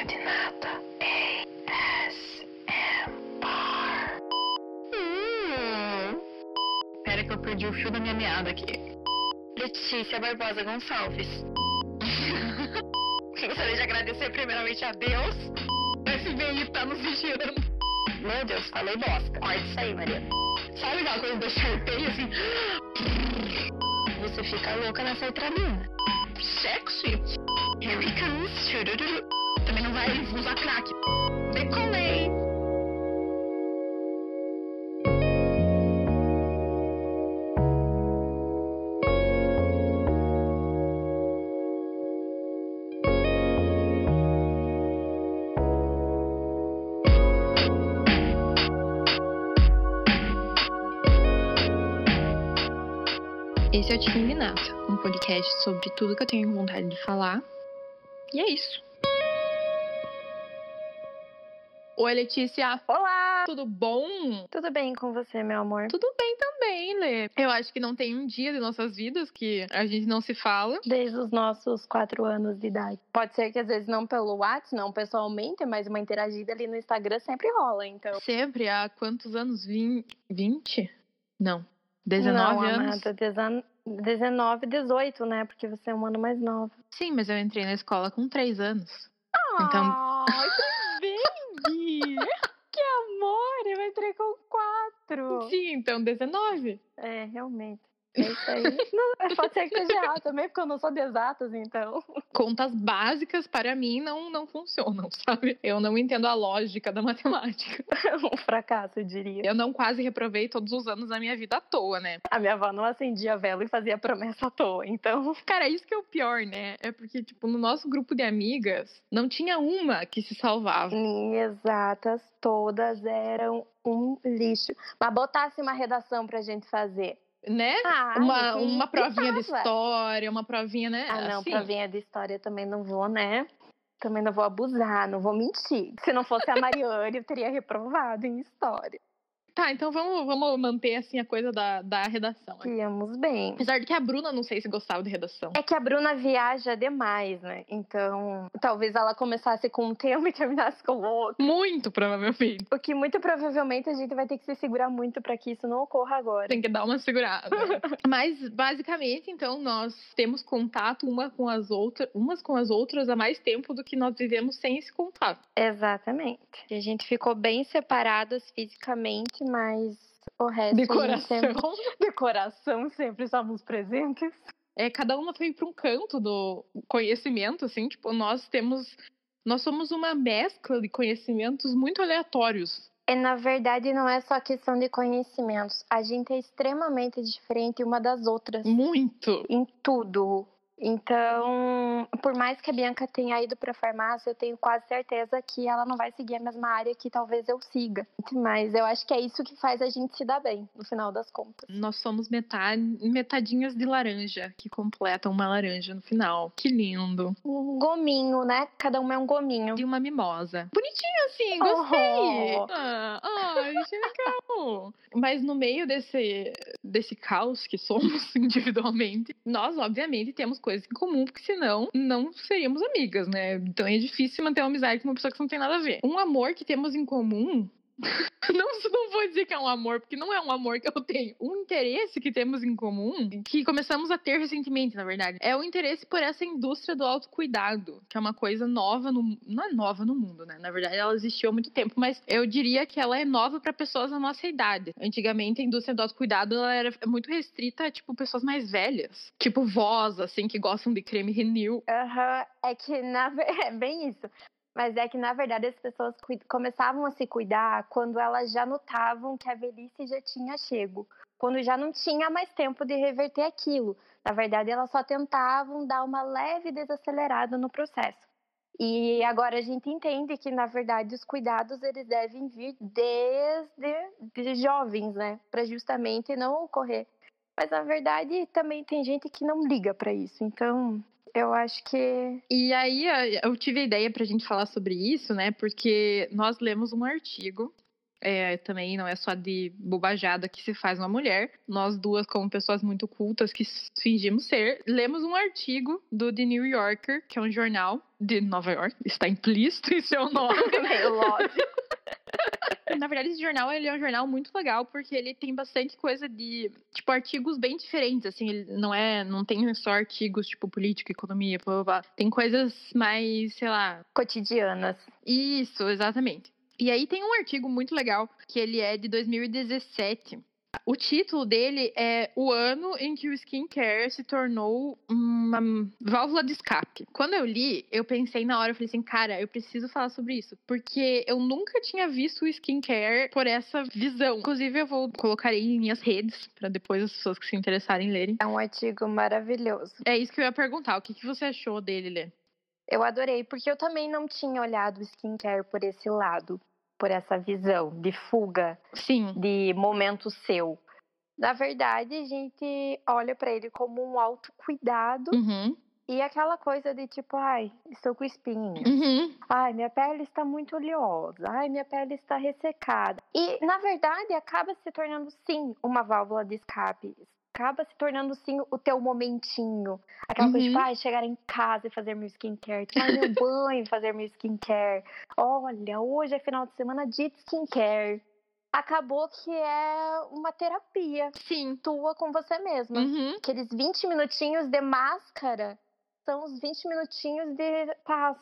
Gotinha de nata. ASMR. Hum. Pera que eu perdi o fio da minha meada aqui. Letícia Barbosa Gonçalves. Gostaria de agradecer primeiramente a Deus. O FBI tá nos vigiando. Meu Deus, falei bosta. Corta isso aí, Maria. Sabe aquela coisa do charpei assim? Você fica louca nessa outra mina. Sexy. Here we comes. Churururu. Também não vai usar crack. Decolei. Esse é o Time Minato, um podcast sobre tudo que eu tenho vontade de falar. E é isso. Oi, Letícia. Olá! Tudo bom? Tudo bem com você, meu amor? Tudo bem também, Lê. Eu acho que não tem um dia de nossas vidas que a gente não se fala. Desde os nossos quatro anos de idade. Pode ser que às vezes não pelo WhatsApp, não pessoalmente, mas uma interagida ali no Instagram sempre rola, então. Sempre há quantos anos? Vin- 20? Não. 19 não, anos? Amada, dezen- 19, 18, né? Porque você é um ano mais nova. Sim, mas eu entrei na escola com 3 anos. Então- 24? Sim, então 19. É, realmente. É isso aí. Não, pode ser que esteja errado também, porque eu não sou de exatas, então. contas básicas para mim não, não funcionam, sabe? Eu não entendo a lógica da matemática. um fracasso, eu diria. Eu não quase reprovei todos os anos da minha vida à toa, né? A minha avó não acendia vela e fazia promessa à toa, então. Cara, isso que é o pior, né? É porque, tipo, no nosso grupo de amigas, não tinha uma que se salvava. Exatas, todas eram um lixo. Mas botasse uma redação pra gente fazer. Né? Ah, Uma, uma provinha de história, uma provinha, né? Ah, não, assim. provinha de história eu também não vou, né? Também não vou abusar, não vou mentir. Se não fosse a Mariane, eu teria reprovado em história. Tá, então vamos, vamos manter, assim, a coisa da, da redação. aqui. Íamos bem. Apesar de que a Bruna, não sei se gostava de redação. É que a Bruna viaja demais, né? Então, talvez ela começasse com um tema e terminasse com outro. Muito, provavelmente. O que muito provavelmente a gente vai ter que se segurar muito pra que isso não ocorra agora. Tem que dar uma segurada. Mas, basicamente, então, nós temos contato uma com as outras, umas com as outras há mais tempo do que nós vivemos sem esse contato. Exatamente. E a gente ficou bem separadas fisicamente, mas o resto De a gente coração. sempre... De coração sempre estávamos presentes. É, cada uma foi para um canto do conhecimento, assim, tipo, nós temos. Nós somos uma mescla de conhecimentos muito aleatórios. E na verdade não é só questão de conhecimentos. A gente é extremamente diferente uma das outras Muito. em tudo. Então, por mais que a Bianca tenha ido para farmácia, eu tenho quase certeza que ela não vai seguir a mesma área que talvez eu siga. Mas eu acho que é isso que faz a gente se dar bem, no final das contas. Nós somos metade, metadinhas de laranja, que completam uma laranja no final. Que lindo. Um gominho, né? Cada uma é um gominho. E uma mimosa. Bonitinho assim, gostei. Oh. Ah, ai, achei legal. Mas no meio desse, desse caos que somos individualmente, nós, obviamente, temos coisas em comum, porque senão não seríamos amigas, né? Então é difícil manter uma amizade com uma pessoa que não tem nada a ver. Um amor que temos em comum. Não, não vou dizer que é um amor, porque não é um amor que eu tenho. Um interesse que temos em comum, que começamos a ter recentemente, na verdade, é o interesse por essa indústria do autocuidado, que é uma coisa nova no não é nova no mundo, né? Na verdade, ela existiu há muito tempo, mas eu diria que ela é nova para pessoas da nossa idade. Antigamente, a indústria do autocuidado ela era muito restrita a tipo pessoas mais velhas, tipo vós, assim, que gostam de creme Renew. Aham, é que na é bem isso. Mas é que na verdade as pessoas começavam a se cuidar quando elas já notavam que a velhice já tinha chego, quando já não tinha mais tempo de reverter aquilo. Na verdade, elas só tentavam dar uma leve desacelerada no processo. E agora a gente entende que na verdade os cuidados eles devem vir desde de jovens, né, para justamente não ocorrer. Mas na verdade também tem gente que não liga para isso. Então, eu acho que E aí a- eu tive a ideia pra gente falar sobre isso, né? Porque nós lemos um artigo É, também não é só de bobajada que se faz uma mulher. Nós duas, como pessoas muito cultas que fingimos ser, lemos um artigo do The New Yorker, que é um jornal de Nova York. Está implícito em seu nome. Lógico. Na verdade, esse jornal ele é um jornal muito legal porque ele tem bastante coisa de, tipo, artigos bem diferentes, assim, ele não é, não tem só artigos tipo política, economia, blá, blá, blá. tem coisas mais, sei lá, Cotidianas. isso, exatamente. E aí tem um artigo muito legal que ele é de 2017. O título dele é O ano em que o skincare se tornou uma válvula de escape. Quando eu li, eu pensei na hora, eu falei assim, cara, eu preciso falar sobre isso. Porque eu nunca tinha visto o skincare por essa visão. Inclusive, eu vou colocar aí em minhas redes, para depois as pessoas que se interessarem lerem. É um artigo maravilhoso. É isso que eu ia perguntar. O que, que você achou dele, Lê? Eu adorei, porque eu também não tinha olhado o skincare por esse lado, por essa visão de fuga, Sim. de momento seu. Na verdade, a gente olha pra ele como um autocuidado Uhum. e aquela coisa de tipo, ai, estou com espinhos. Uhum. Ai, minha pele está muito oleosa. Ai, minha pele está ressecada. E, na verdade, acaba se tornando, sim, uma válvula de escape. Acaba se tornando, sim, o teu momentinho. Aquela coisa, Uhum. tipo, ai, chegar em casa e fazer meu skincare. Tomar meu banho e fazer meu skincare. Olha, hoje é final de semana de skincare. Acabou que é uma terapia Sim. tua com você mesma. Uhum. Aqueles 20 minutinhos de máscara são os 20 minutinhos de paz.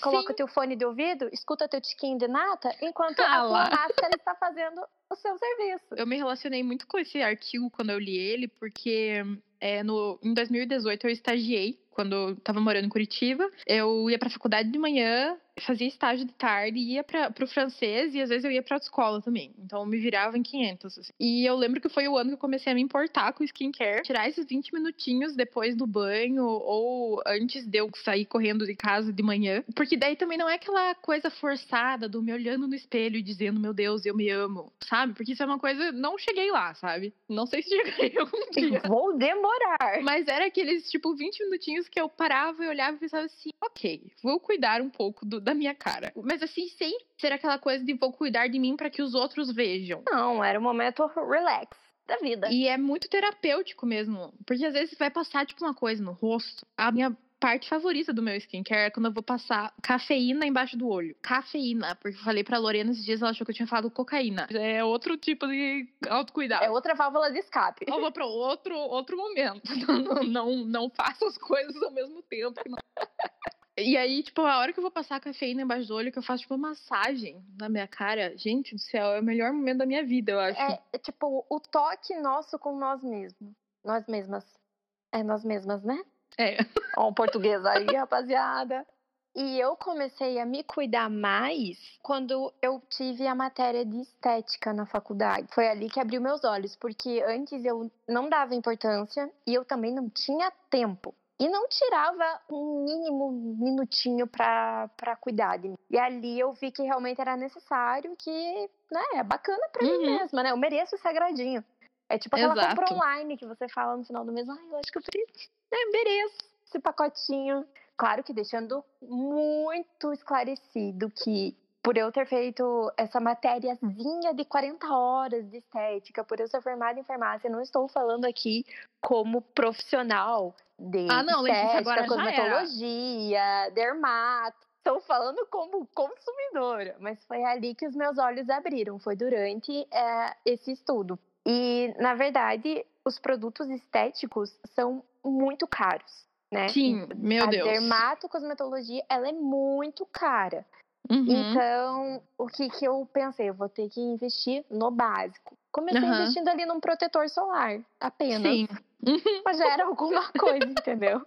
Coloca Sim. teu fone de ouvido, escuta teu tiquinho de nata, enquanto Ah a tua lá. máscara está fazendo o seu serviço. Eu me relacionei muito com esse artigo quando eu li ele, porque é, no, em 2018 eu estagiei, quando eu tava morando em Curitiba. Eu ia pra faculdade de manhã, fazia estágio de tarde, ia para pro francês e às vezes eu ia pra autoescola também. Então eu me virava em 500. assim. E eu lembro que foi o ano que eu comecei a me importar com skincare, tirar esses 20 minutinhos depois do banho ou antes de eu sair correndo de casa de manhã. Porque daí também não é aquela coisa forçada do me olhando no espelho e dizendo, meu Deus, eu me amo, sabe? Porque isso é uma coisa. Não cheguei lá, sabe? Não sei se cheguei algum dia. Vou demorar. Mas era aqueles, tipo, 20 minutinhos que eu parava e olhava e pensava assim, ok, vou cuidar um pouco do- da minha cara. Mas assim, sem ser aquela coisa de vou cuidar de mim para que os outros vejam. Não, era um momento relax da vida. E é muito terapêutico mesmo. Porque às vezes vai passar, tipo, uma coisa no rosto. A minha parte favorita do meu skincare é quando eu vou passar cafeína embaixo do olho. Cafeína, porque eu falei pra Lorena esses dias, ela achou que eu tinha falado cocaína. É outro tipo de autocuidado. É outra válvula de escape. Eu vou pra outro, outro momento. Não, não, não, não faço as coisas ao mesmo tempo. E aí, tipo, a hora que eu vou passar a cafeína embaixo do olho, que eu faço, tipo, massagem na minha cara, gente do céu, é o melhor momento da minha vida, eu acho. É, é tipo o toque nosso com nós mesmos. Nós mesmas. É nós mesmas, né? É. Ó, o português aí, rapaziada. E eu comecei a me cuidar mais quando eu tive a matéria de estética na faculdade. Foi ali que abriu meus olhos, porque antes eu não dava importância e eu também não tinha tempo. E não tirava um mínimo minutinho pra, pra cuidar de mim. E ali eu vi que realmente era necessário, que né, é bacana pra mim Uhum. mesma, né? Eu mereço esse agradinho. É tipo aquela Exato. compra online que você fala no final do mês, ai, eu acho que eu né, mereço esse pacotinho. Claro que deixando muito esclarecido que por eu ter feito essa matériazinha de 40 horas de estética, por eu ser formada em farmácia, não estou falando aqui como profissional de Ah, não, estética, cosmetologia, dermato. Estou falando como consumidora, mas foi ali que os meus olhos abriram, foi durante é, esse estudo. E, na verdade, os produtos estéticos são muito caros, né? Sim, meu a Deus. dermatocosmetologia, ela é muito cara. Uhum. Então, o que que eu pensei? Eu vou ter que investir no básico. Comecei Aham. investindo ali num protetor solar, apenas. Sim. Uhum. Mas já era alguma coisa, entendeu?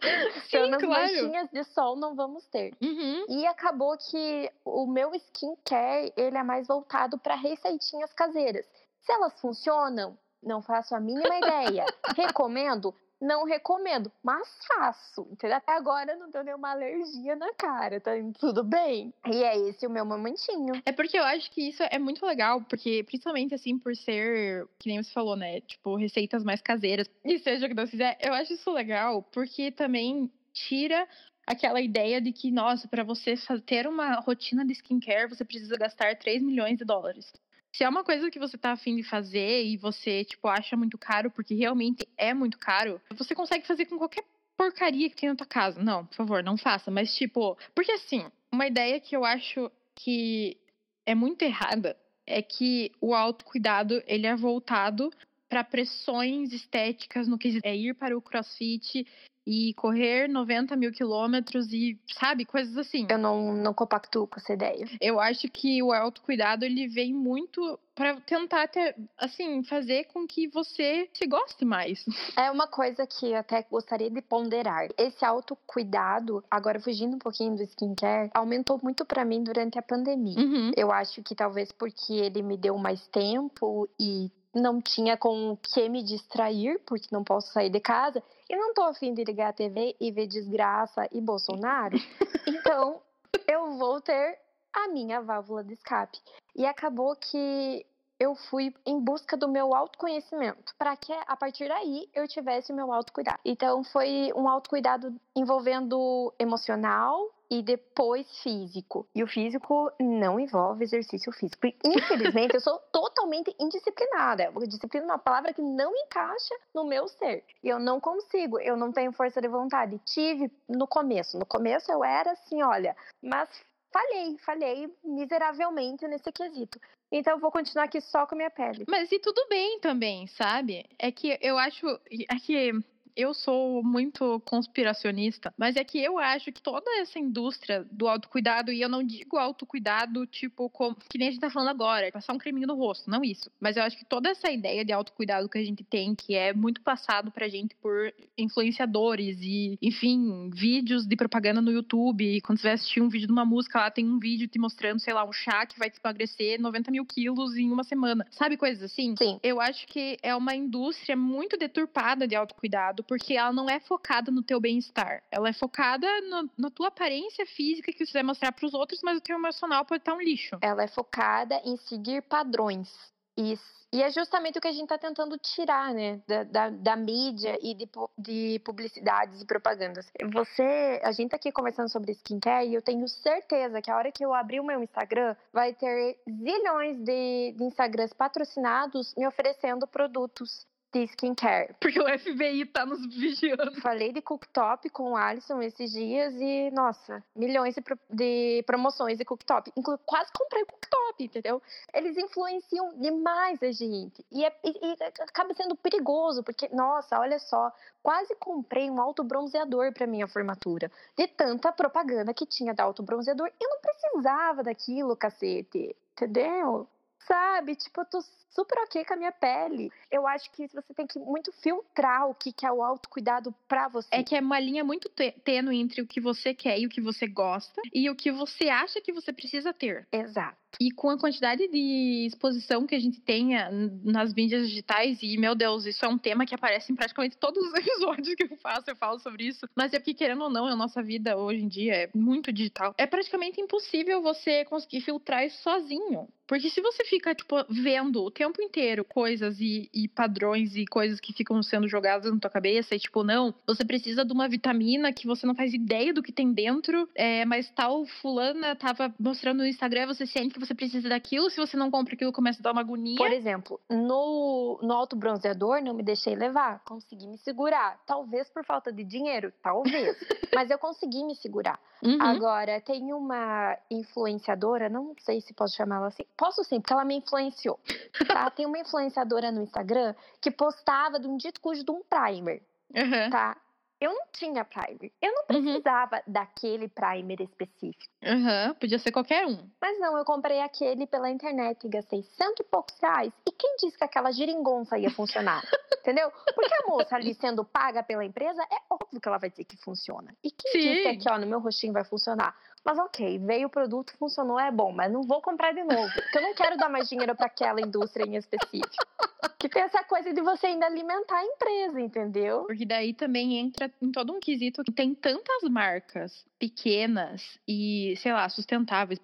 Sim, Então, claro. manchinhas de sol não vamos ter. Uhum. E acabou que o meu skincare, ele é mais voltado para receitinhas caseiras. Se elas funcionam, não faço a mínima ideia. Recomendo? Não recomendo, mas faço. Entendeu? Até agora não tenho nenhuma alergia na cara, tá tudo bem. E é esse o meu momentinho. É porque eu acho que isso é muito legal, porque principalmente assim, por ser, que nem você falou, né? Tipo, receitas mais caseiras. E seja o que Deus quiser, eu acho isso legal, porque também tira aquela ideia de que, nossa, pra você ter uma rotina de skincare, você precisa gastar 3 milhões de dólares. Se é uma coisa que você tá afim de fazer e você, tipo, acha muito caro, porque realmente é muito caro, você consegue fazer com qualquer porcaria que tem na tua casa. Não, por favor, não faça. Mas, tipo, porque assim, uma ideia que eu acho que é muito errada é que o autocuidado ele é voltado para pressões estéticas no que é ir para o crossfit e correr 90 mil quilômetros e, sabe, coisas assim. Eu não, não compactuo com essa ideia. Eu acho que o autocuidado, ele vem muito para tentar, assim, fazer com que você se goste mais. É uma coisa que eu até gostaria de ponderar. Esse autocuidado, agora fugindo um pouquinho do skincare, aumentou muito para mim durante a pandemia. Uhum. Eu acho que talvez porque ele me deu mais tempo e não tinha com o que me distrair, porque não posso sair de casa, e não tô afim de ligar a TV e ver desgraça e Bolsonaro, então eu vou ter a minha válvula de escape. E acabou que eu fui em busca do meu autoconhecimento, para que a partir daí eu tivesse o meu autocuidado. Então foi um autocuidado envolvendo emocional, e depois físico. E o físico não envolve exercício físico. Infelizmente, eu sou totalmente indisciplinada. Disciplina é uma palavra que não encaixa no meu ser. E eu não consigo, eu não tenho força de vontade. Tive no começo. No começo eu era assim, olha, mas falhei, falhei miseravelmente nesse quesito. Então eu vou continuar aqui só com a minha pele. Mas e tudo bem também, sabe? É que eu acho. É que eu sou muito conspiracionista, mas é que eu acho que toda essa indústria do autocuidado, e eu não digo autocuidado, tipo, como, que nem a gente tá falando agora, passar um creminho no rosto, não isso. Mas eu acho que toda essa ideia de autocuidado que a gente tem, que é muito passado pra gente por influenciadores e, enfim, vídeos de propaganda no YouTube. E quando você vai assistir um vídeo de uma música, lá tem um vídeo te mostrando, sei lá, um chá que vai te emagrecer 90 mil quilos em uma semana. Sabe coisas assim? Sim. Eu acho que é uma indústria muito deturpada de autocuidado porque ela não é focada no teu bem-estar. Ela é focada no, na tua aparência física que você vai mostrar para os outros, mas o teu emocional pode estar um lixo. Ela é focada em seguir padrões. E, e é justamente o que a gente está tentando tirar, né, da, da, da mídia e de, de, publicidades e propagandas. Você, a gente tá aqui conversando sobre skincare e eu tenho certeza que a hora que eu abrir o meu Instagram, vai ter zilhões de, de Instagrams patrocinados me oferecendo produtos de skincare. Porque o FBI tá nos vigiando. Falei de cooktop com o Alisson esses dias e, nossa, milhões de, pro, de promoções de cooktop. Inclusive, quase comprei cooktop, entendeu? Eles influenciam demais a gente. E, é, e, e acaba sendo perigoso, porque, nossa, olha só, quase comprei um autobronzeador para minha formatura. De tanta propaganda que tinha da autobronzeador, eu não precisava daquilo, cacete. Entendeu? Sabe? Tipo, eu tô super ok com a minha pele. Eu acho que você tem que muito filtrar o que, que é o autocuidado pra você. É que é uma linha muito tênue entre o que você quer e o que você gosta e o que você acha que você precisa ter. Exato. E com a quantidade de exposição que a gente tem nas mídias digitais, e meu Deus, isso é um tema que aparece em praticamente todos os episódios que eu faço, eu falo sobre isso. Mas é porque, querendo ou não, a nossa vida hoje em dia é muito digital. É praticamente impossível você conseguir filtrar isso sozinho. Porque se você fica, tipo, vendo o tempo inteiro coisas e, e, padrões e coisas que ficam sendo jogadas na tua cabeça, e tipo, não, você precisa de uma vitamina que você não faz ideia do que tem dentro, é, mas tal fulana tava mostrando no Instagram, você sente que você precisa daquilo, se você não compra aquilo, começa a dar uma agonia. Por exemplo, no, no auto bronzeador, não me deixei levar, consegui me segurar. Talvez por falta de dinheiro, talvez. mas eu consegui me segurar. Uhum. Agora, tem uma influenciadora, não sei se posso chamá-la assim. Posso sim, porque ela me influenciou. Tá? tem uma influenciadora no Instagram que postava de um dito cujo de um primer. Uhum. Tá? Eu não tinha primer. Eu não uhum. precisava uhum. daquele primer específico. Uhum, podia ser qualquer um. Mas não, eu comprei aquele pela internet e gastei cento e poucos reais. E quem disse que aquela geringonça ia funcionar? Entendeu? Porque a moça ali sendo paga pela empresa, é óbvio que ela vai dizer que funciona. E quem Sim. disse que aqui, ó, no meu rostinho vai funcionar? Mas ok, veio o produto, funcionou, é bom, mas não vou comprar de novo. Porque eu não quero dar mais dinheiro para aquela indústria em específico. Que tem essa coisa de você ainda alimentar a empresa, entendeu? Porque daí também entra em todo um quesito que tem tantas marcas pequenas e, sei lá, sustentáveis,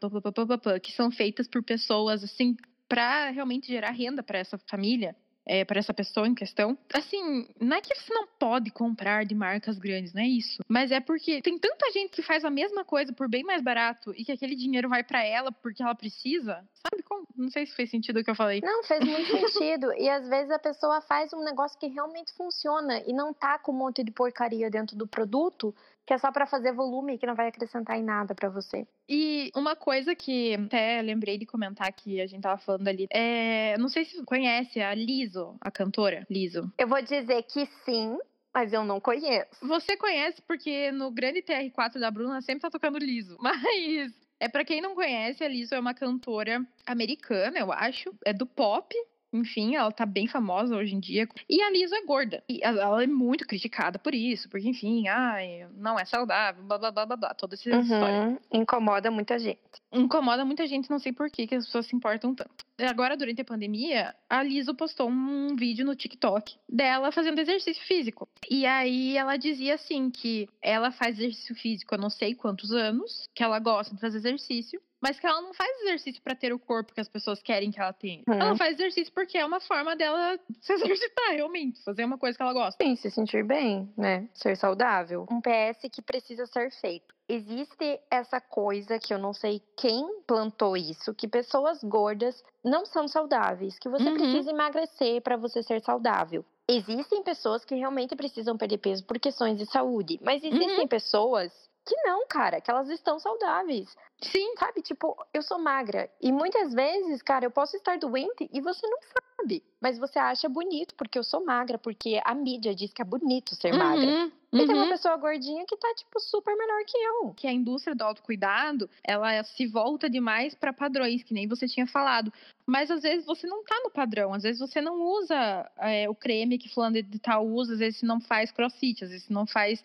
que são feitas por pessoas assim para realmente gerar renda para essa família é, para essa pessoa em questão. Assim, não é que você não pode comprar de marcas grandes, não é isso. Mas é porque tem tanta gente que faz a mesma coisa por bem mais barato e que aquele dinheiro vai para ela porque ela precisa. Sabe como? Não sei se fez sentido o que eu falei. Não, fez muito sentido. E às vezes a pessoa faz um negócio que realmente funciona e não tá com um monte de porcaria dentro do produto que é só para fazer volume e que não vai acrescentar em nada para você. E uma coisa que até lembrei de comentar que a gente tava falando ali, é, não sei se conhece a Liso, a cantora Liso. Eu vou dizer que sim, mas eu não conheço. Você conhece porque no grande TR4 da Bruna sempre tá tocando Liso, mas é para quem não conhece, a Liso é uma cantora americana, eu acho, é do pop, enfim, ela tá bem famosa hoje em dia. E a Liso é gorda. E ela é muito criticada por isso, porque, enfim, ai, não é saudável, blá blá blá blá, blá toda essa uhum, história. Incomoda muita gente. Incomoda muita gente, não sei por que, que as pessoas se importam tanto. Agora, durante a pandemia, a Liso postou um vídeo no TikTok dela fazendo exercício físico. E aí ela dizia assim que ela faz exercício físico há não sei quantos anos, que ela gosta de fazer exercício, mas que ela não faz exercício para ter o corpo que as pessoas querem que ela tenha. Uhum. Ela faz exercício porque é uma forma dela se exercitar realmente, fazer uma coisa que ela gosta. Sim, se sentir bem, né? Ser saudável. Um PS que precisa ser feito. Existe essa coisa que eu não sei quem plantou isso, que pessoas gordas não são saudáveis, que você uhum. precisa emagrecer para você ser saudável. Existem pessoas que realmente precisam perder peso por questões de saúde, mas existem uhum. pessoas que não, cara, que elas estão saudáveis. Sim. Sabe, tipo, eu sou magra. E muitas vezes, cara, eu posso estar doente e você não sabe. Mas você acha bonito porque eu sou magra, porque a mídia diz que é bonito ser uhum, magra. Uhum. E tem uma pessoa gordinha que tá, tipo, super melhor que eu. Que a indústria do autocuidado, ela se volta demais para padrões, que nem você tinha falado. Mas às vezes você não tá no padrão, às vezes você não usa é, o creme que fulano de tal usa, às vezes você não faz crossfit, às vezes você não faz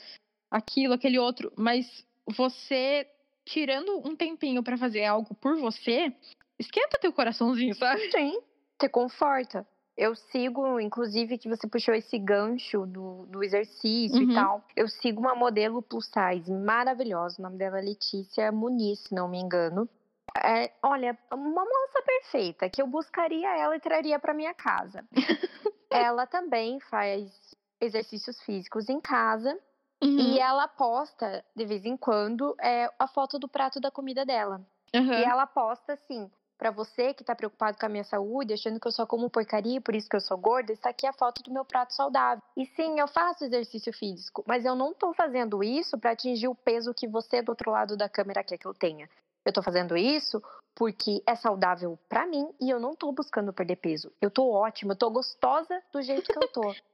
aquilo, aquele outro, mas você tirando um tempinho para fazer algo por você, esquenta teu coraçãozinho, sabe? Sim, te conforta. Eu sigo, inclusive, que você puxou esse gancho do, do exercício uhum. e tal. Eu sigo uma modelo plus size maravilhosa. O nome dela é Letícia Muniz, se não me engano. É, olha, uma moça perfeita, que eu buscaria ela e traria para minha casa. ela também faz exercícios físicos em casa Uhum. E ela posta, de vez em quando, é, a foto do prato da comida dela. Uhum. E ela posta assim: para você que tá preocupado com a minha saúde, achando que eu só como porcaria, por isso que eu sou gorda, está aqui a foto do meu prato saudável. E sim, eu faço exercício físico, mas eu não tô fazendo isso para atingir o peso que você do outro lado da câmera quer que eu tenha. Eu tô fazendo isso porque é saudável para mim e eu não tô buscando perder peso. Eu tô ótima, eu tô gostosa do jeito que eu tô.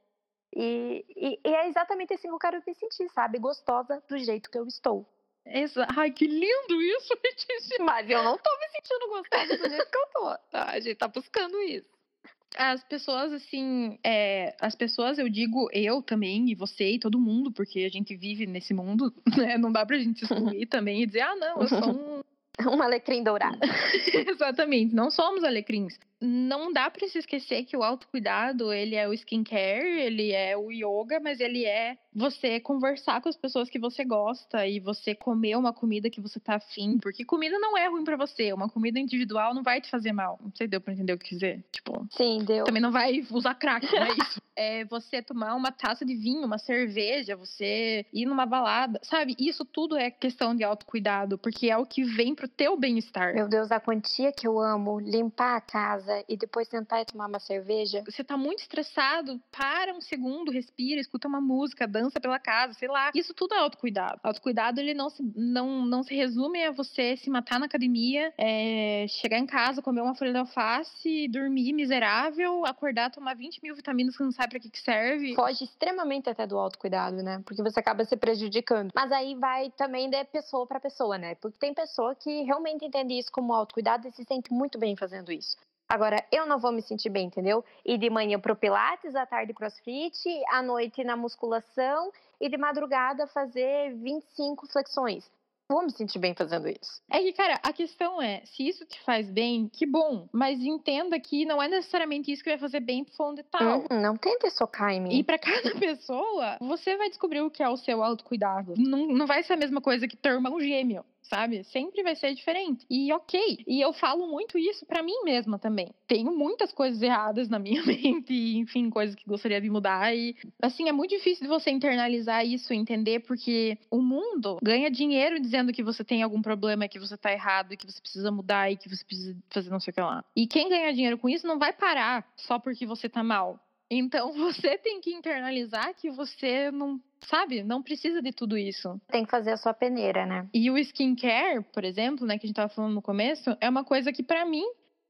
E, e, e, é exatamente assim que eu quero me sentir, sabe? Gostosa do jeito que eu estou. Exa Ai, que lindo isso, Letícia! Mas eu não tô me sentindo gostosa do jeito que eu tô. Tá? A gente tá buscando isso. As pessoas, assim, é, as pessoas, eu digo eu também, e você e todo mundo, porque a gente vive nesse mundo, né? Não dá pra gente excluir também e dizer, ah, não, eu sou um. um alecrim dourado. Exatamente, não somos alecrins não dá para se esquecer que o autocuidado, ele é o skincare, ele é o yoga, mas ele é você conversar com as pessoas que você gosta e você comer uma comida que você tá afim, porque comida não é ruim para você, uma comida individual não vai te fazer mal. Não sei, deu pra entender o que dizer? Tipo, Sim, deu. Também não vai usar crack, não é isso. é você tomar uma taça de vinho, uma cerveja, você ir numa balada, sabe? Isso tudo é questão de autocuidado, porque é o que vem pro teu bem-estar. Meu Deus, a quantia que eu amo limpar a casa e depois sentar e tomar uma cerveja. Você tá muito estressado, para um segundo, respira, escuta uma música, dança pela casa, sei lá. Isso tudo é autocuidado. Autocuidado, ele não se, não, não se resume a você se matar na academia, é, chegar em casa, comer uma folha de alface, dormir miserável, acordar, tomar 20 mil vitaminas que não sabe pra que, que serve. Foge extremamente até do autocuidado, né? Porque você acaba se prejudicando. Mas aí vai também de pessoa para pessoa, né? Porque tem pessoa que realmente entende isso como autocuidado e se sente muito bem fazendo isso. Agora, eu não vou me sentir bem, entendeu? E de manhã pro Pilates, à tarde crossfit, à noite na musculação e de madrugada fazer 25 flexões. Vou me sentir bem fazendo isso. É que, cara, a questão é, se isso te faz bem, que bom. Mas entenda que não é necessariamente isso que vai fazer bem pro fundo de tal. Uhum, não tente socar em mim. E para cada pessoa, você vai descobrir o que é o seu autocuidado. Não, não vai ser a mesma coisa que teu irmão gêmeo sabe? Sempre vai ser diferente. E ok. E eu falo muito isso para mim mesma também. Tenho muitas coisas erradas na minha mente, e, enfim, coisas que gostaria de mudar. E, assim, é muito difícil de você internalizar isso, entender, porque o mundo ganha dinheiro dizendo que você tem algum problema, que você tá errado, que você precisa mudar, e que você precisa fazer não sei o que lá. E quem ganha dinheiro com isso não vai parar só porque você tá mal. Então você tem que internalizar que você não, sabe, não precisa de tudo isso. Tem que fazer a sua peneira, né? E o skincare, por exemplo, né, que a gente tava falando no começo, é uma coisa que para mim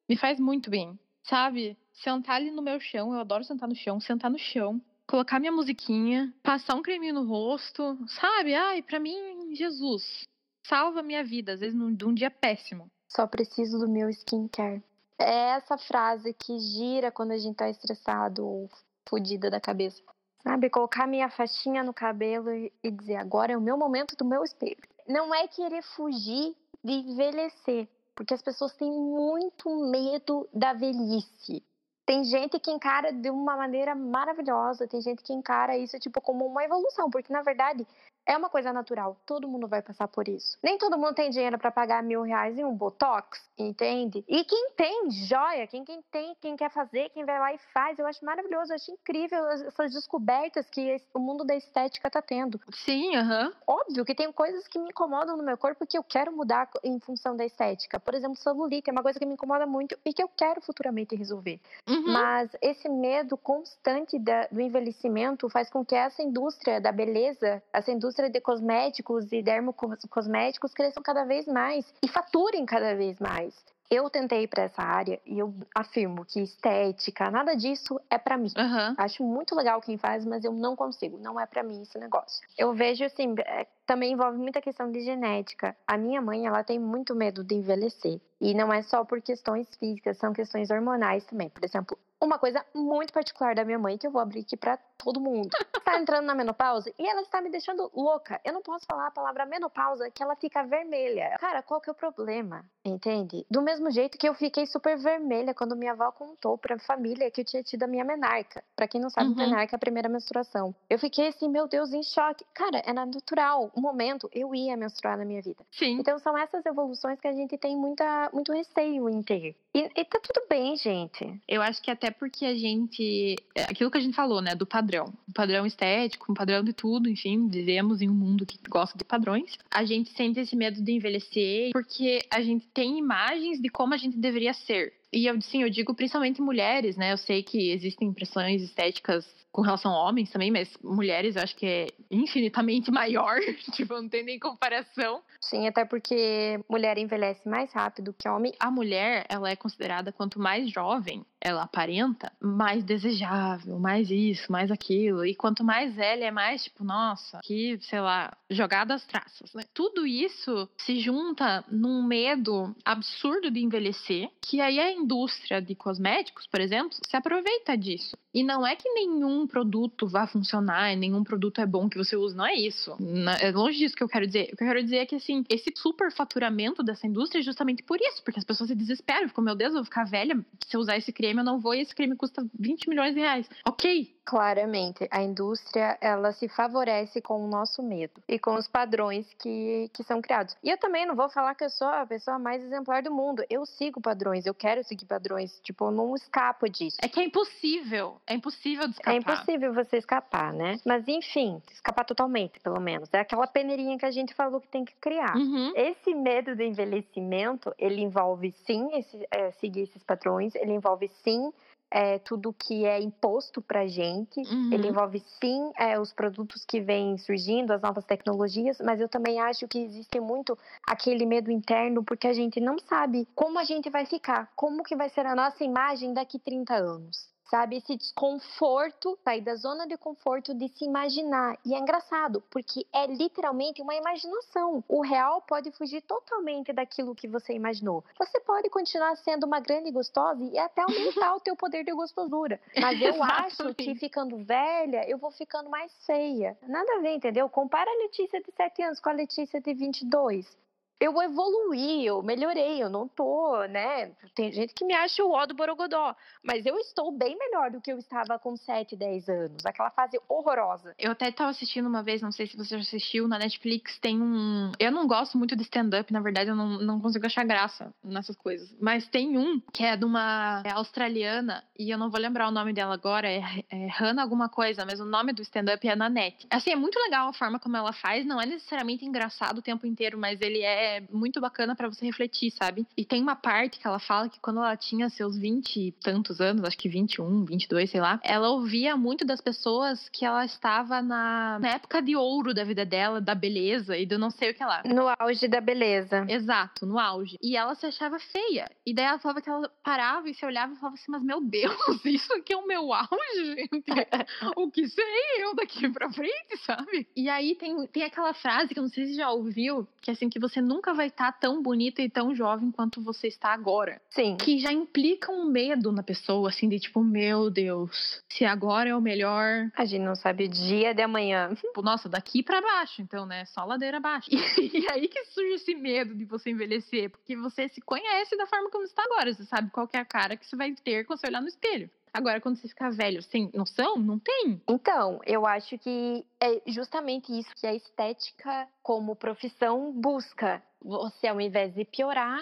me faz muito bem. Sabe? Sentar ali no meu chão, eu adoro sentar no chão, sentar no chão, colocar minha musiquinha, passar um creminho no rosto, sabe? Ai, para mim, Jesus, salva minha vida, às vezes num, num dia péssimo. Só preciso do meu skincare. É essa frase que gira quando a gente tá estressado ou fodida da cabeça. Sabe? Colocar minha faixinha no cabelo e dizer agora é o meu momento do meu espelho. Não é querer fugir de envelhecer, porque as pessoas têm muito medo da velhice. Tem gente que encara de uma maneira maravilhosa, tem gente que encara isso tipo como uma evolução, porque na verdade é uma coisa natural, todo mundo vai passar por isso. Nem todo mundo tem dinheiro para pagar mil reais em um botox, entende? E quem tem, joia, quem, quem tem, quem quer fazer, quem vai lá e faz, eu acho maravilhoso, eu acho incrível essas descobertas que o mundo da estética tá tendo. Sim, aham. Óbvio que tem coisas que me incomodam no meu corpo que eu quero mudar em função da estética. Por exemplo, celulite é uma coisa que me incomoda muito e que eu quero futuramente resolver. Uhum. Mas esse medo constante da, do envelhecimento faz com que essa indústria da beleza, essa indústria indústria de cosméticos e dermocosméticos cresçam cada vez mais e faturem cada vez mais. Eu tentei ir para essa área e eu afirmo que estética, nada disso é para mim. Uhum. Acho muito legal quem faz, mas eu não consigo. Não é para mim esse negócio. Eu vejo assim, é, também envolve muita questão de genética. A minha mãe, ela tem muito medo de envelhecer. E não é só por questões físicas, são questões hormonais também. Por exemplo, uma coisa muito particular da minha mãe que eu vou abrir aqui para todo mundo. Está entrando na menopausa e ela está me deixando louca. Eu não posso falar a palavra menopausa que ela fica vermelha. Cara, qual que é o problema? Entende? Do mesmo jeito que eu fiquei super vermelha quando minha avó contou para a família que eu tinha tido a minha menarca. Para quem não sabe, uhum. menarca é a primeira menstruação. Eu fiquei assim, meu Deus, em choque. Cara, era natural. Um momento eu ia menstruar na minha vida. Sim. Então são essas evoluções que a gente tem muita, muito receio em ter. E, e tá tudo bem, gente. Eu acho que até porque a gente. É, aquilo que a gente falou, né? Do padrão. O padrão estético, um padrão de tudo, enfim, vivemos em um mundo que gosta de padrões. A gente sente esse medo de envelhecer porque a gente tem imagens de como a gente deveria ser. E eu, sim, eu digo principalmente mulheres, né? Eu sei que existem impressões estéticas com relação a homens também, mas mulheres eu acho que é infinitamente maior, tipo, não tem nem comparação. Sim, até porque mulher envelhece mais rápido que homem. A mulher, ela é considerada quanto mais jovem ela aparenta, mais desejável, mais isso, mais aquilo. E quanto mais velha é mais, tipo, nossa, que, sei lá, jogada às traças, né? Tudo isso se junta num medo absurdo de envelhecer, que aí a indústria de cosméticos, por exemplo, se aproveita disso. E não é que nenhum produto vá funcionar, nenhum produto é bom que você use, não é isso. É longe disso que eu quero dizer. O que eu quero dizer é que, assim, esse superfaturamento dessa indústria é justamente por isso, porque as pessoas se desesperam, ficam, meu Deus, eu vou ficar velha se eu usar esse creme, eu não vou e esse creme custa 20 milhões de reais. Ok, Claramente, a indústria ela se favorece com o nosso medo e com os padrões que, que são criados. E eu também não vou falar que eu sou a pessoa mais exemplar do mundo. Eu sigo padrões, eu quero seguir padrões. Tipo, eu não escapo disso. É que é impossível. É impossível de escapar. É impossível você escapar, né? Mas enfim, escapar totalmente, pelo menos. É aquela peneirinha que a gente falou que tem que criar. Uhum. Esse medo do envelhecimento, ele envolve sim esse, é, seguir esses padrões, ele envolve sim é, tudo que é imposto para gente. Uhum. Ele envolve sim é, os produtos que vêm surgindo, as novas tecnologias, mas eu também acho que existe muito aquele medo interno porque a gente não sabe como a gente vai ficar, como que vai ser a nossa imagem daqui 30 anos sabe? Esse desconforto, sair da zona de conforto de se imaginar. E é engraçado, porque é literalmente uma imaginação. O real pode fugir totalmente daquilo que você imaginou. Você pode continuar sendo uma grande gostosa e até aumentar o teu poder de gostosura. Mas eu acho que ficando velha, eu vou ficando mais feia. Nada a ver, entendeu? Compara a Letícia de 7 anos com a Letícia de 22. Eu evoluí, eu melhorei, eu não tô, né? Tem gente que me acha o ó do Borogodó, mas eu estou bem melhor do que eu estava com 7, 10 anos. Aquela fase horrorosa. Eu até estava assistindo uma vez, não sei se você já assistiu, na Netflix tem um. Eu não gosto muito de stand-up, na verdade, eu não, não consigo achar graça nessas coisas. Mas tem um que é de uma é australiana, e eu não vou lembrar o nome dela agora, é, é Hannah alguma coisa, mas o nome do stand-up é Nanette. Assim, é muito legal a forma como ela faz, não é necessariamente engraçado o tempo inteiro, mas ele é é muito bacana para você refletir, sabe? E tem uma parte que ela fala que quando ela tinha seus 20 e tantos anos, acho que 21, 22, sei lá, ela ouvia muito das pessoas que ela estava na, na época de ouro da vida dela, da beleza e do não sei o que lá. No auge da beleza. Exato, no auge. E ela se achava feia. E daí ela falava que ela parava e se olhava e falava assim: Mas meu Deus, isso aqui é o meu auge, gente. o que sei eu daqui pra frente, sabe? E aí tem, tem aquela frase que eu não sei se já ouviu, que é assim, que você nunca vai estar tá tão bonita e tão jovem quanto você está agora. Sim. Que já implica um medo na pessoa, assim, de tipo, meu Deus, se agora é o melhor. A gente não sabe o dia de amanhã. Tipo, nossa, daqui para baixo, então, né? Só ladeira abaixo. E, e, aí que surge esse medo de você envelhecer, porque você se conhece da forma como está agora. Você sabe qual é a cara que você vai ter quando você olhar no espelho. Agora, quando você ficar velho, sem noção, não tem. Então, eu acho que é justamente isso que a estética, como profissão, busca. Você, ao invés de piorar,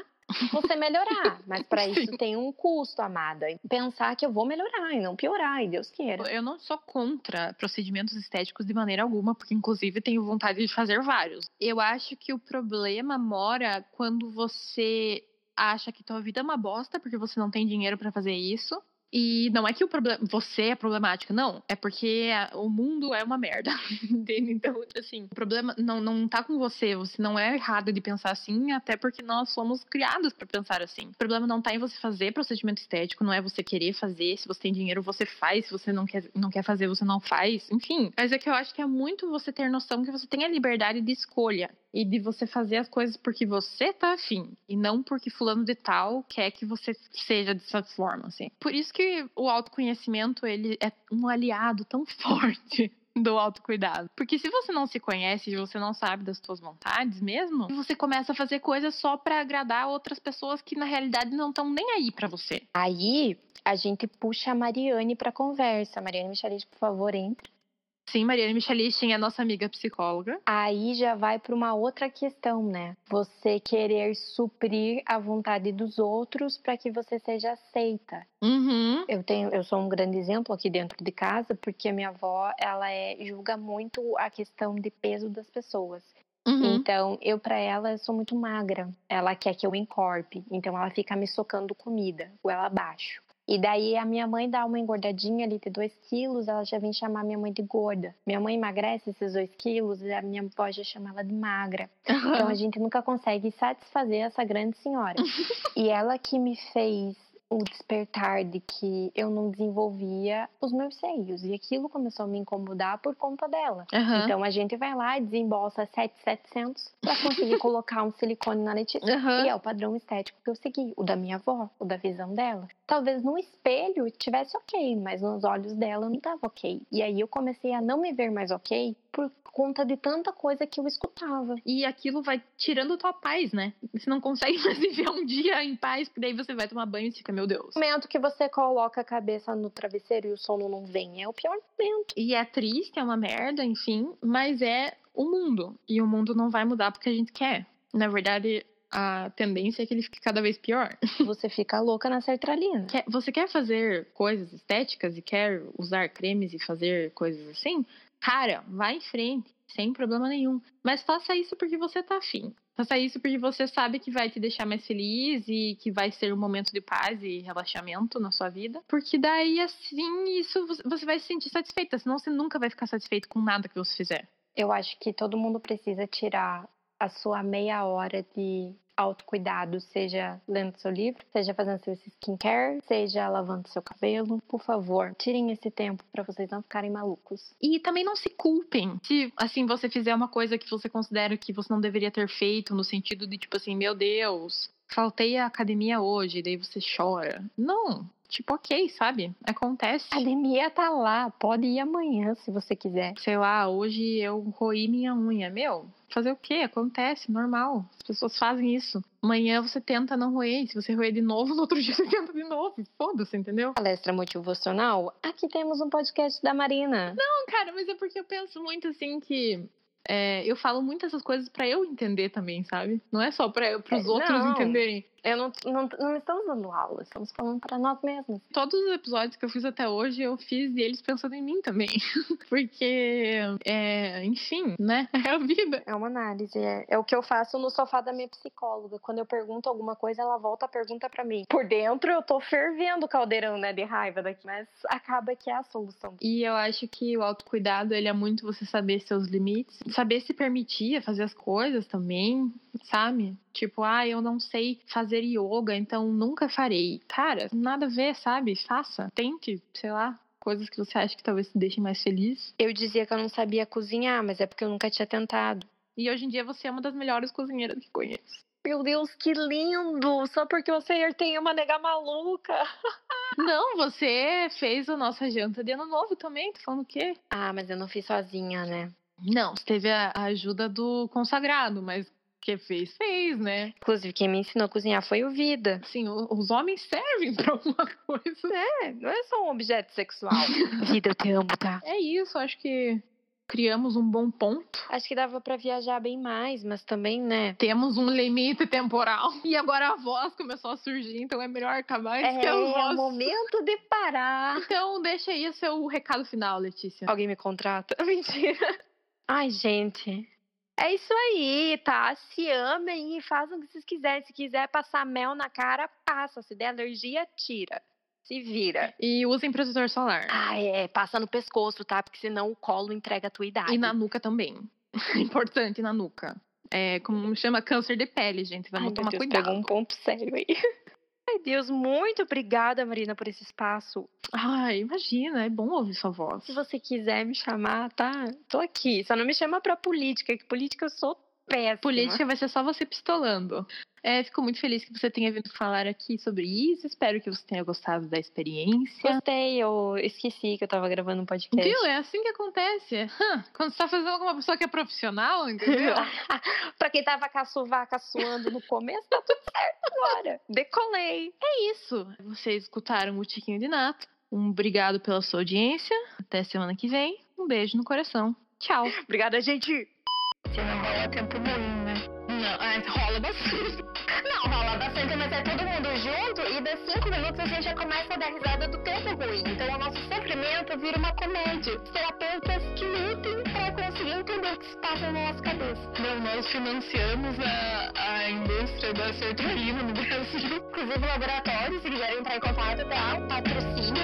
você melhorar. Mas para isso tem um custo, amada. Pensar que eu vou melhorar e não piorar, e Deus queira. Eu não sou contra procedimentos estéticos de maneira alguma, porque inclusive tenho vontade de fazer vários. Eu acho que o problema mora quando você acha que tua vida é uma bosta porque você não tem dinheiro para fazer isso e não é que o problema, você é problemática, não. É porque o mundo é uma merda, entende? Então, assim, o problema não, não tá com você. Você não é errado de pensar assim, até porque nós somos criados para pensar assim. O problema não tá em você fazer procedimento estético, não é você querer fazer. Se você tem dinheiro, você faz. Se você não quer, não quer fazer, você não faz. Enfim. Mas é que eu acho que é muito você ter noção que você tem a liberdade de escolha e de você fazer as coisas porque você tá afim e não porque fulano de tal quer que você seja dessa forma, assim. Por isso que o autoconhecimento, ele é um aliado tão forte do autocuidado. Porque se você não se conhece e você não sabe das suas vontades mesmo, você começa a fazer coisas só para agradar outras pessoas que na realidade não estão nem aí para você. Aí a gente puxa a Mariane para conversa. Mariane Michalis, por favor, entre. Sim, Mariana Michalichin é nossa amiga psicóloga. Aí já vai para uma outra questão, né? Você querer suprir a vontade dos outros para que você seja aceita. Uhum. Eu tenho, eu sou um grande exemplo aqui dentro de casa, porque a minha avó, ela é, julga muito a questão de peso das pessoas. Uhum. Então, eu para ela eu sou muito magra. Ela quer que eu encorpe, então ela fica me socando comida, goela abaixo. E daí a minha mãe dá uma engordadinha ali de 2 quilos, ela já vem chamar minha mãe de gorda. Minha mãe emagrece esses 2 quilos e a minha avó já chama ela de magra. Então a gente nunca consegue satisfazer essa grande senhora. e ela que me fez o despertar de que eu não desenvolvia os meus seios. E aquilo começou a me incomodar por conta dela. Uhum. Então a gente vai lá e desembolsa 7,700 para conseguir colocar um silicone na Letícia. Uhum. E é o padrão estético que eu segui, o da minha avó, o da visão dela. Talvez no espelho tivesse ok, mas nos olhos dela não estava ok. E aí eu comecei a não me ver mais ok por conta de tanta coisa que eu escutava. E aquilo vai tirando tua paz, né? Você não consegue mais viver um dia em paz, porque daí você vai tomar banho e fica, meu Deus. O momento que você coloca a cabeça no travesseiro e o sono não vem é o pior momento. E é triste, é uma merda, enfim, mas é o mundo. E o mundo não vai mudar porque a gente quer. Na verdade, a tendência é que ele fique cada vez pior. Você fica louca na sertralina. Quer, você quer fazer coisas estéticas e quer usar cremes e fazer coisas assim? Cara, vai em frente, sem problema nenhum. Mas faça isso porque você tá afim. Faça isso porque você sabe que vai te deixar mais feliz e que vai ser um momento de paz e relaxamento na sua vida. Porque daí, assim, isso você vai se sentir satisfeita. Senão você nunca vai ficar satisfeito com nada que você fizer. Eu acho que todo mundo precisa tirar a sua meia hora de autocuidado, seja lendo seu livro, seja fazendo seu skincare, seja lavando seu cabelo, por favor, tirem esse tempo para vocês não ficarem malucos. E também não se culpem. Se assim você fizer uma coisa que você considera que você não deveria ter feito, no sentido de tipo assim, meu Deus, faltei a academia hoje, daí você chora. Não, Tipo, ok, sabe? Acontece. A academia tá lá, pode ir amanhã se você quiser. Sei lá, hoje eu roí minha unha. Meu, fazer o quê? Acontece, normal. As pessoas fazem isso. Amanhã você tenta não roer. Se você roer de novo, no outro dia você tenta de novo. Foda-se, entendeu? Palestra motivacional? Aqui temos um podcast da Marina. Não, cara, mas é porque eu penso muito assim que é, eu falo muitas essas coisas para eu entender também, sabe? Não é só para os é, outros não, entenderem. Eu não, não, não estamos dando aula, estamos falando para nós mesmos. Todos os episódios que eu fiz até hoje, eu fiz eles pensando em mim também. Porque, é, enfim, né? É a vida. É uma análise. É, é, o que eu faço no sofá da minha psicóloga. Quando eu pergunto alguma coisa, ela volta a pergunta para mim. Por dentro, eu tô fervendo o caldeirão, né, de raiva daqui. Mas acaba que é a solução. E eu acho que o autocuidado, ele é muito você saber seus limites, saber se permitir fazer as coisas também, sabe? Tipo, ah, eu não sei fazer yoga, então nunca farei. Cara, nada a ver, sabe? Faça, tente, sei lá, coisas que você acha que talvez te deixem mais feliz. Eu dizia que eu não sabia cozinhar, mas é porque eu nunca tinha tentado. E hoje em dia você é uma das melhores cozinheiras que conheço. Meu Deus, que lindo! Só porque você tem uma nega maluca. Não, você fez a nossa janta de ano novo também, tô falando o quê? Ah, mas eu não fiz sozinha, né? Não, você teve a ajuda do consagrado, mas que fez, fez, né? Inclusive, quem me ensinou a cozinhar foi o Vida. Sim, os homens servem pra alguma coisa. É, não é só um objeto sexual. Vida, eu te amo, tá? É isso, acho que criamos um bom ponto. Acho que dava para viajar bem mais, mas também, né? Temos um limite temporal. E agora a voz começou a surgir, então é melhor acabar isso é, que a voz. É o momento de parar. Então, deixa aí o seu recado final, Letícia. Alguém me contrata? Mentira. Ai, gente. É isso aí, tá? Se amem e façam o que vocês quiserem. Se quiser passar mel na cara, passa. Se der alergia, tira. Se vira. E usem protetor solar. Ah, é. Passa no pescoço, tá? Porque senão o colo entrega a tua idade. E na nuca também. Importante na nuca. É, como chama câncer de pele, gente. Vamos Ai, tomar Deus, cuidado. Pegou um ponto sério aí. Ai, Deus, muito obrigada, Marina, por esse espaço. Ai, imagina, é bom ouvir sua voz. Se você quiser me chamar, tá? Tô aqui. Só não me chama pra política, que política eu sou péssima. Política vai ser só você pistolando. É, fico muito feliz que você tenha vindo falar aqui sobre isso. Espero que você tenha gostado da experiência. Gostei, eu esqueci que eu tava gravando um podcast. Viu? É assim que acontece. Quando você tá fazendo com uma pessoa que é profissional, entendeu? pra quem tava caçuvaca suando no começo, tá tudo certo agora. Decolei. É isso. Vocês escutaram o Tiquinho de Nato. Um obrigado pela sua audiência. Até semana que vem. Um beijo no coração. Tchau. Obrigada, gente. Se não rola tempo ruim, né? Não, é, rola bastante. Não, rola bastante, mas é todo mundo junto e das cinco minutos a gente já começa a dar risada do tempo ruim. Então o nosso sofrimento vira uma comédia. Terapeutas que lutem para conseguir entender o que se passa na nossa cabeça. Não, nós financiamos a, a indústria da sertralina no Brasil. Inclusive laboratórios, se quiserem entrar em contato, tá? Patrocínio